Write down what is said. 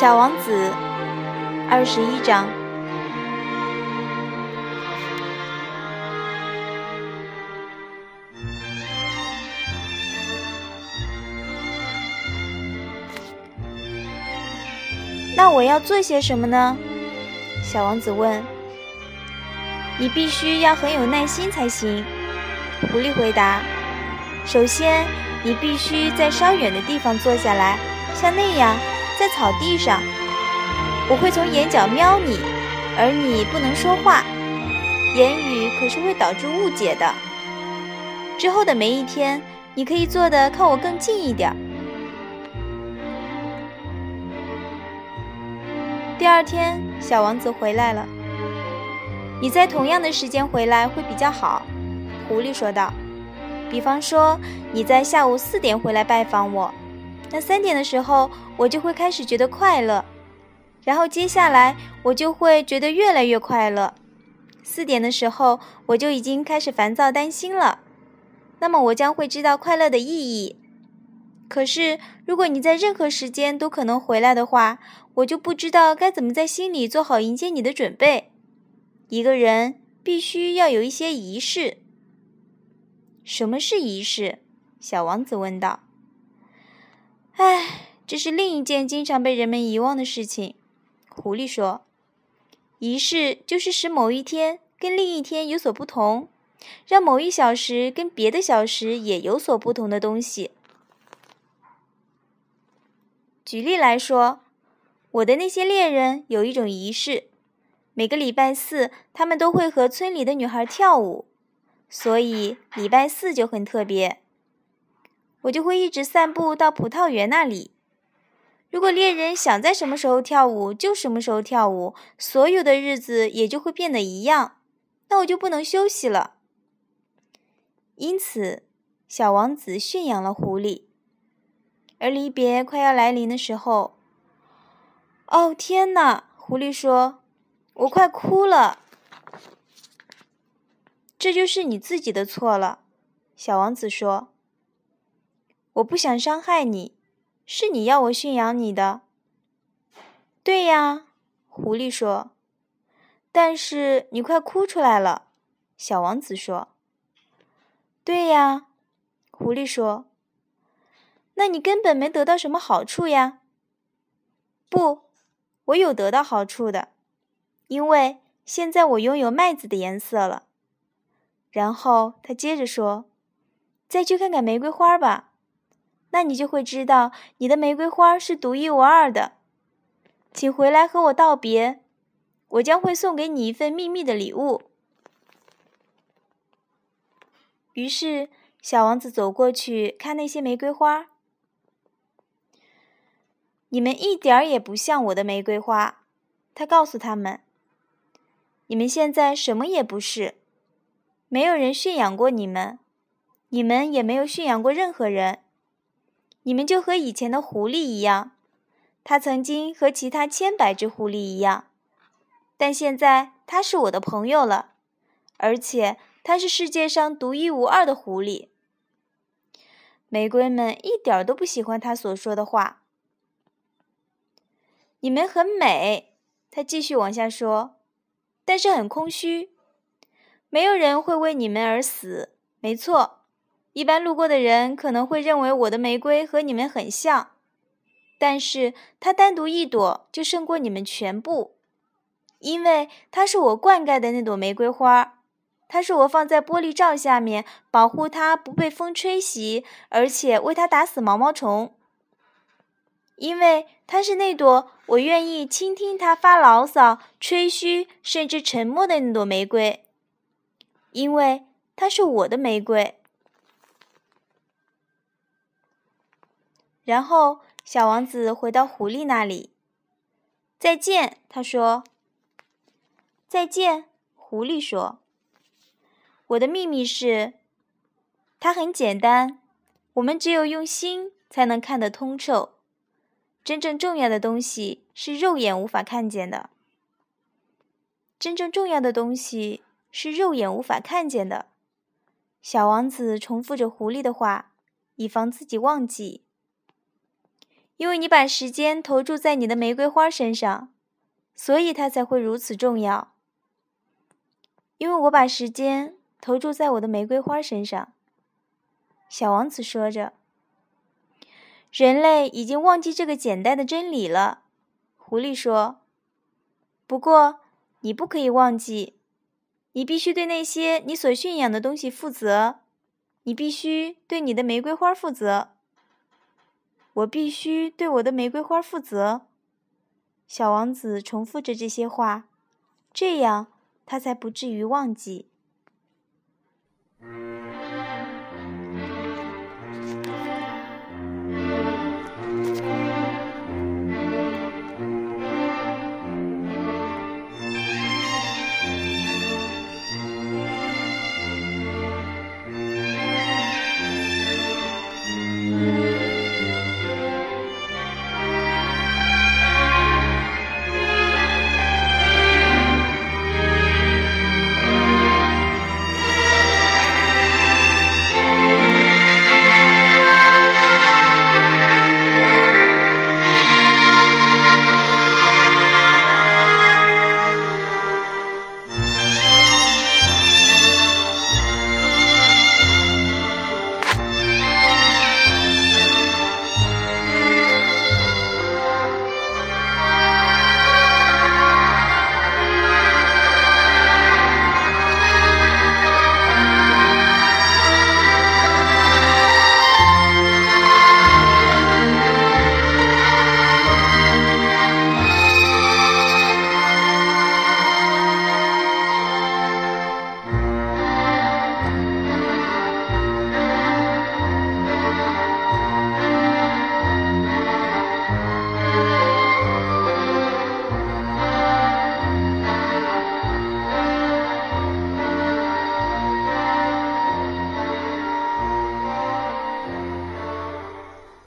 小王子，二十一章。那我要做些什么呢？小王子问。你必须要很有耐心才行。狐狸回答。首先，你必须在稍远的地方坐下来，像那样，在草地上。我会从眼角瞄你，而你不能说话，言语可是会导致误解的。之后的每一天，你可以坐的靠我更近一点。第二天，小王子回来了。你在同样的时间回来会比较好，狐狸说道。比方说，你在下午四点回来拜访我，那三点的时候我就会开始觉得快乐，然后接下来我就会觉得越来越快乐。四点的时候我就已经开始烦躁担心了，那么我将会知道快乐的意义。可是，如果你在任何时间都可能回来的话，我就不知道该怎么在心里做好迎接你的准备。一个人必须要有一些仪式。什么是仪式？小王子问道。唉，这是另一件经常被人们遗忘的事情。狐狸说：“仪式就是使某一天跟另一天有所不同，让某一小时跟别的小时也有所不同的东西。”举例来说，我的那些猎人有一种仪式，每个礼拜四他们都会和村里的女孩跳舞，所以礼拜四就很特别。我就会一直散步到葡萄园那里。如果猎人想在什么时候跳舞就什么时候跳舞，所有的日子也就会变得一样，那我就不能休息了。因此，小王子驯养了狐狸。而离别快要来临的时候，哦天哪！狐狸说：“我快哭了。”这就是你自己的错了，小王子说：“我不想伤害你，是你要我驯养你的。”对呀，狐狸说：“但是你快哭出来了。”小王子说：“对呀，狐狸说。”那你根本没得到什么好处呀。不，我有得到好处的，因为现在我拥有麦子的颜色了。然后他接着说：“再去看看玫瑰花吧，那你就会知道你的玫瑰花是独一无二的。请回来和我道别，我将会送给你一份秘密的礼物。”于是，小王子走过去看那些玫瑰花。你们一点儿也不像我的玫瑰花，他告诉他们。你们现在什么也不是，没有人驯养过你们，你们也没有驯养过任何人。你们就和以前的狐狸一样，它曾经和其他千百只狐狸一样，但现在它是我的朋友了，而且它是世界上独一无二的狐狸。玫瑰们一点都不喜欢他所说的话。你们很美，他继续往下说，但是很空虚。没有人会为你们而死。没错，一般路过的人可能会认为我的玫瑰和你们很像，但是它单独一朵就胜过你们全部，因为它是我灌溉的那朵玫瑰花，它是我放在玻璃罩下面保护它不被风吹袭，而且为它打死毛毛虫。因为它是那朵我愿意倾听它发牢骚、吹嘘，甚至沉默的那朵玫瑰。因为它是我的玫瑰。然后，小王子回到狐狸那里。再见，他说。再见，狐狸说。我的秘密是，它很简单，我们只有用心才能看得通透。真正重要的东西是肉眼无法看见的。真正重要的东西是肉眼无法看见的。小王子重复着狐狸的话，以防自己忘记。因为你把时间投注在你的玫瑰花身上，所以它才会如此重要。因为我把时间投注在我的玫瑰花身上。”小王子说着。“人类已经忘记这个简单的真理了。”狐狸说。“不过，你不可以忘记，你必须对那些你所驯养的东西负责。你必须对你的玫瑰花负责。”我必须对我的玫瑰花负责。小王子重复着这些话，这样他才不至于忘记。